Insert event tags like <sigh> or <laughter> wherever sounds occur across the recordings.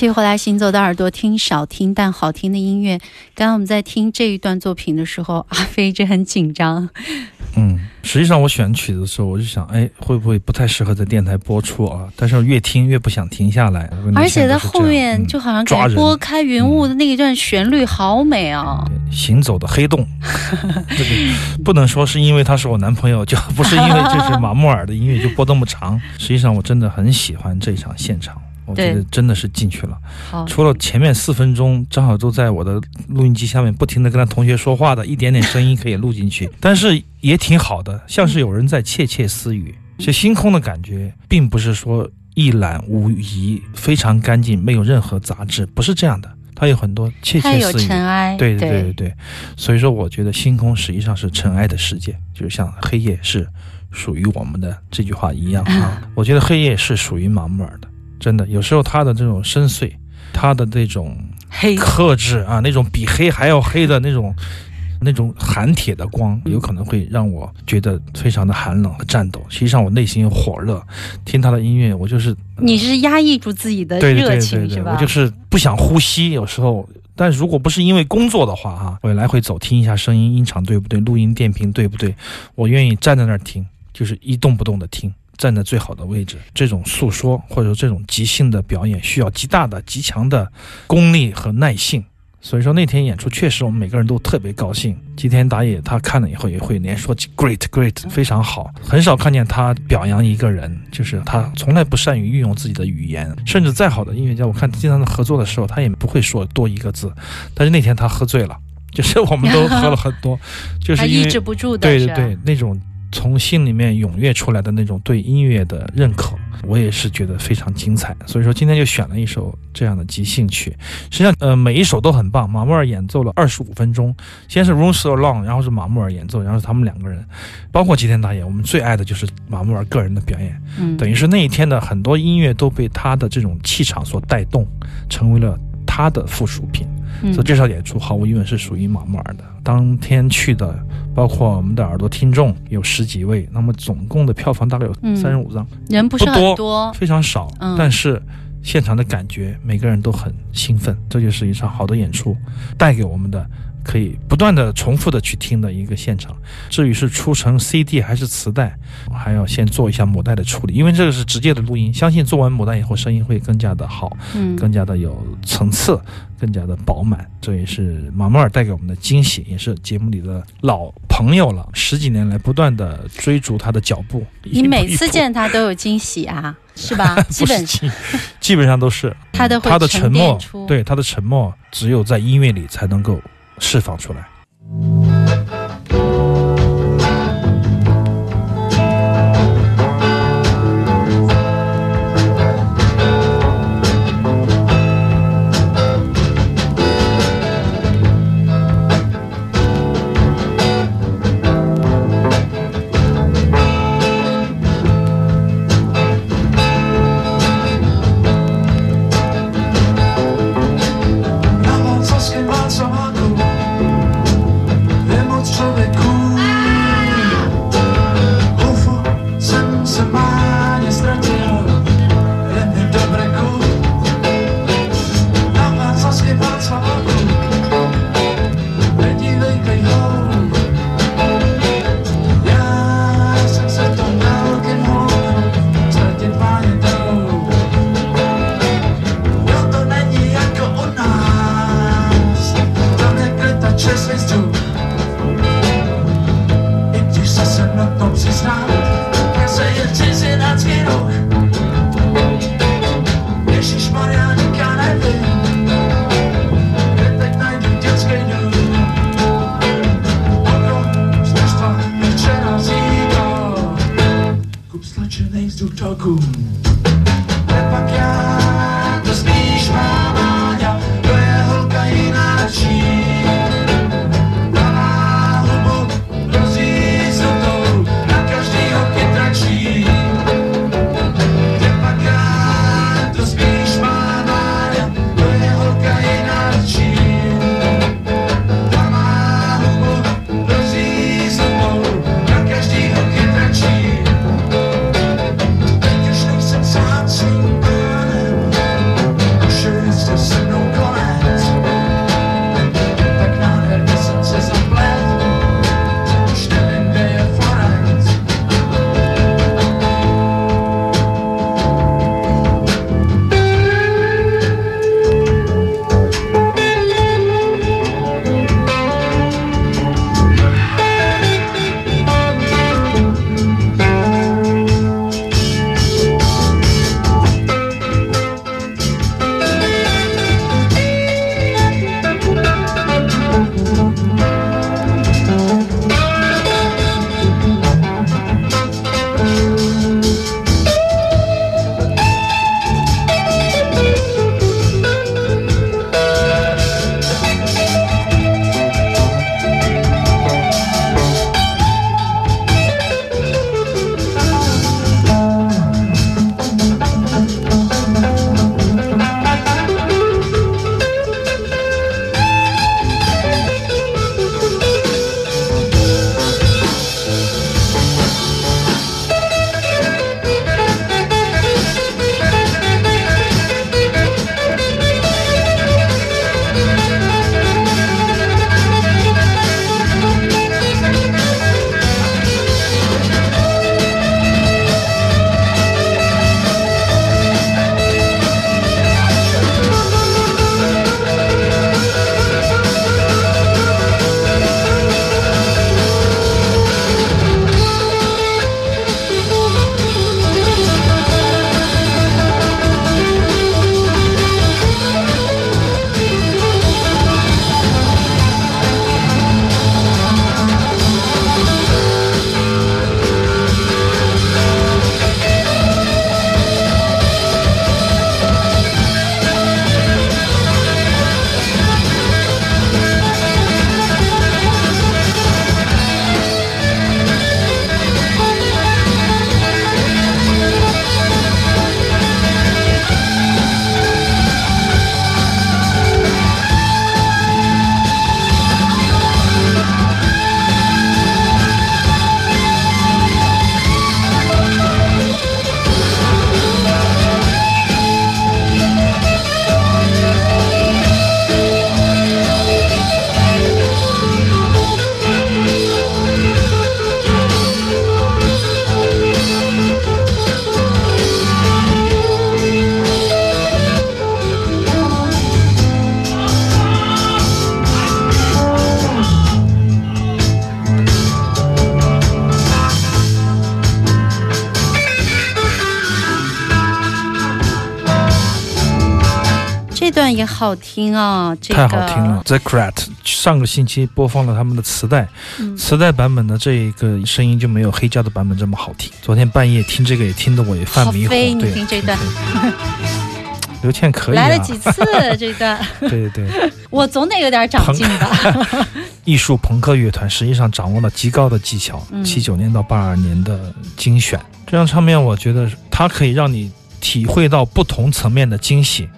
继续回来，行走的耳朵听少听但好听的音乐。刚刚我们在听这一段作品的时候，阿飞一直很紧张。嗯，实际上我选曲子的时候，我就想，哎，会不会不太适合在电台播出啊？但是越听越不想停下来。而且在后面嗯就好像拨开云雾的那一段旋律好美啊！行走的黑洞，<laughs> 这个不能说是因为他是我男朋友，就 <laughs> 不是因为这是马木尔的音乐就播那么长。实际上我真的很喜欢这场现场，我觉得真的是进去了。好，除了前面四分钟张小舟在我的录音机下面不停的跟他同学说话的一点点声音可以录进去，<laughs> 但是也挺好的，像是有人在窃窃私语。这星空的感觉，并不是说一览无遗、非常干净、没有任何杂质，不是这样的，它有很多窃窃私语。尘埃，对对对对对，所以说我觉得星空实际上是尘埃的世界，就是像黑夜是属于我们的这句话一样啊。<laughs> 我觉得黑夜是属于马木尔的，真的，有时候他的这种深邃，他的这种黑克制啊，那种比黑还要黑的那种。那种含铁的光，有可能会让我觉得非常的寒冷和颤抖。实际上，我内心火热，听他的音乐，我就是你是压抑住自己的对对热对对对，情是吧？我就是不想呼吸，有时候。但如果不是因为工作的话，哈，我来回走听一下声音，音场对不对，录音电瓶对不对，我愿意站在那儿听，就是一动不动的听，站在最好的位置。这种诉说或者说这种即兴的表演，需要极大的、极强的功力和耐性。所以说那天演出确实我们每个人都特别高兴。吉田打野他看了以后也会连说 great great 非常好，很少看见他表扬一个人，就是他从来不善于运用自己的语言，甚至再好的音乐家，我看经常在合作的时候他也不会说多一个字。但是那天他喝醉了，就是我们都喝了很多，<laughs> 就是抑制不住的，对对对，那种从心里面踊跃出来的那种对音乐的认可，我也是觉得非常精彩。所以说今天就选了一首这样的即兴曲。实际上，呃，每一首都很棒。马穆尔演奏了二十五分钟，先是 Room So Long，然后是马穆尔演奏，然后是他们两个人，包括吉田打野。我们最爱的就是马穆尔个人的表演，嗯，等于是那一天的很多音乐都被他的这种气场所带动，成为了他的附属品。嗯所以这场演出毫无疑问是属于马穆尔的。当天去的，包括我们的耳朵听众有十几位，那么总共的票房大概有嗯三十五张，人不是很多，非常少。嗯但是现场的感觉，每个人都很兴奋，这就是一场好的演出带给我们的。可以不断的重复的去听的一个现场，至于是出成 CD 还是磁带，我还要先做一下母带的处理，因为这个是直接的录音，相信做完母带以后声音会更加的好。嗯，更加的有层次，更加的饱满。这也是马莫尔带给我们的惊喜，也是节目里的老朋友了。十几年来不断的追逐他的脚步，你每次见他都有惊喜啊，<laughs> 是吧？基本基基本上都是他的会他的沉沉默，对他的沉默，只有在音乐里才能够释放出来。好听啊，这个太好听了。The Crat 上个星期播放了他们的磁带，嗯磁带版本的这一个声音就没有黑胶的版本这么好听。昨天半夜听这个也听得我也犯迷糊。好飞你对，听这段刘倩可以啊，来了几次这段，<laughs> 对对对，<laughs> 我总得有点长进吧。<laughs> 艺术朋克乐团实际上掌握了极高的技巧嗯。七九、年到八二年的精选，这张唱片我觉得它可以让你体会到不同层面的惊喜。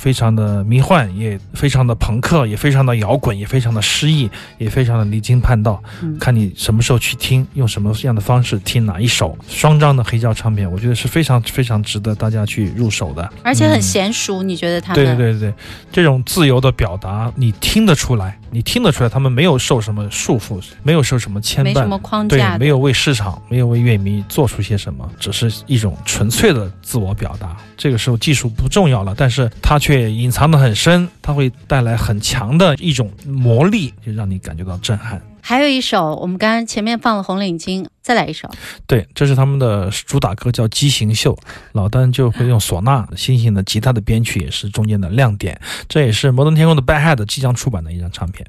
非常的迷幻，也非常的朋克，也非常的摇滚，也非常的诗意，也非常的离经叛道。嗯看你什么时候去听，用什么样的方式听哪一首双张的黑胶唱片，我觉得是非常非常值得大家去入手的。而且很嗯娴熟，你觉得他对？对对对，这种自由的表达，你听得出来，你听得出来，他们没有受什么束缚，没有受什么牵绊，没什么框对没有为市场，没有为乐迷做出些什么，只是一种纯粹的自我表达。这个时候技术不重要了，但是它却隐藏得很深，它会带来很强的一种魔力，就让你感觉到震撼。还有一首，我们刚刚前面放了《红领巾》，再来一首。对，这是他们的主打歌，叫《畸形秀》。老丹就会用唢呐、星星的吉他的编曲，也是中间的亮点。这也是摩登天空的 Bad Head 即将出版的一张唱片。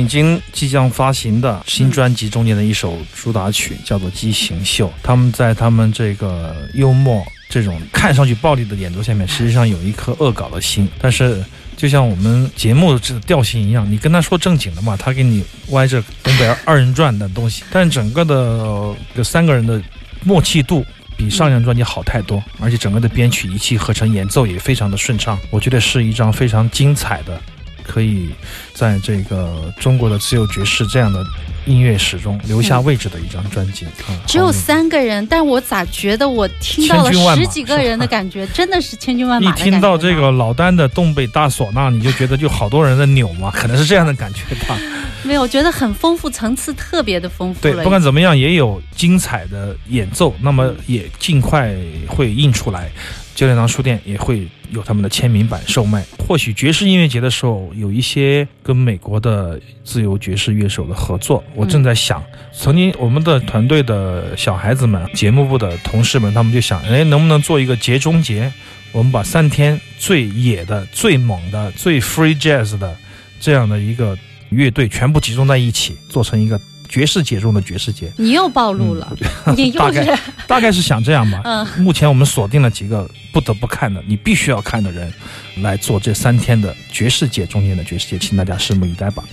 已经即将发行的新专辑中间的一首主打曲，叫做《畸形秀》。他们在他们这个幽默、这种看上去暴力的演奏下面，实际上有一颗恶搞的心。但是，就像我们节目这调性一样，你跟他说正经的嘛，他给你歪着东北二人转的东西。但整个的这三个人的默契度。比上一张专辑好太多，而且整个的编曲一气呵成，演奏也非常的顺畅。我觉得是一张非常精彩的，可以在这个中国的自由爵士这样的音乐史中留下位置的一张专辑。啊，只有三个人，但我咋觉得我听到了十几个人的感觉，真的是千军万马一的感觉听到这个老丹的东北大唢呐，你就觉得就好多人在扭嘛，可能是这样的感觉吧。没有，我觉得很丰富，层次特别的丰富对，不管怎么样，也有精彩的演奏，那么也尽快会印出来。九点堂书店也会有他们的签名版售卖。或许爵士音乐节的时候有一些跟美国的自由爵士乐手的合作，我正在想，曾经我们的团队的小孩子们、节目部的同事们，他们就想，哎，能不能做一个节中节？我们把三天最野的、最猛的、最 free jazz 的这样的一个乐队全部集中在一起，做成一个爵士节中的爵士节。你又暴露了，你又大概是大概是想这样吧。<laughs> 嗯目前我们锁定了几个不得不看的、你必须要看的人，来做这三天的爵士节中间的爵士节，请大家拭目以待吧。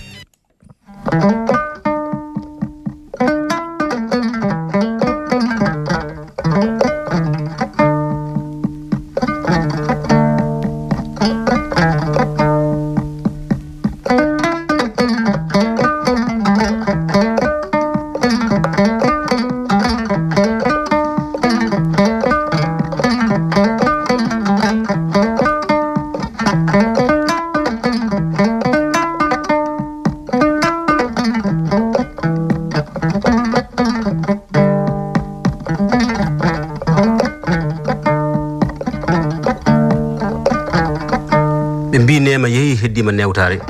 ɓuri nema yeeyi heddima newtare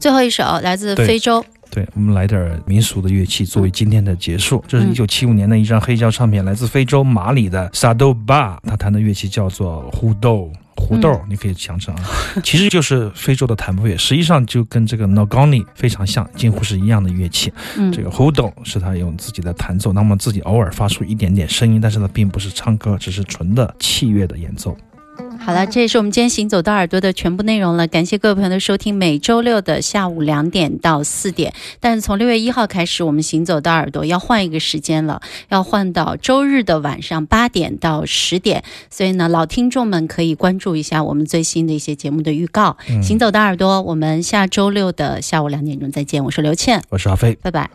最后一首来自非洲，对我们来点民俗的乐器作为今天的结束。这是一九七五年的一张黑胶唱片，来自非洲马里的萨豆巴，他弹的乐器叫做胡豆。胡豆，你可以想成啊，其实就是非洲的弹拨乐，实际上就跟这个 nogoni 非常像，几乎是一样的乐器。嗯这个 hudo 是他用自己的弹奏，那么自己偶尔发出一点点声音，但是呢，并不是唱歌，只是纯的器乐的演奏。好了，这也是我们今天行走到耳朵的全部内容了。感谢各位朋友的收听，每周六的下午两点到四点。但是从六月一号开始，我们行走到耳朵要换一个时间了，要换到周日的晚上八点到十点。所以呢，老听众们可以关注一下我们最新的一些节目的预告。嗯行走到耳朵，我们下周六的下午两点钟再见。我是刘倩，我是阿飞。拜拜。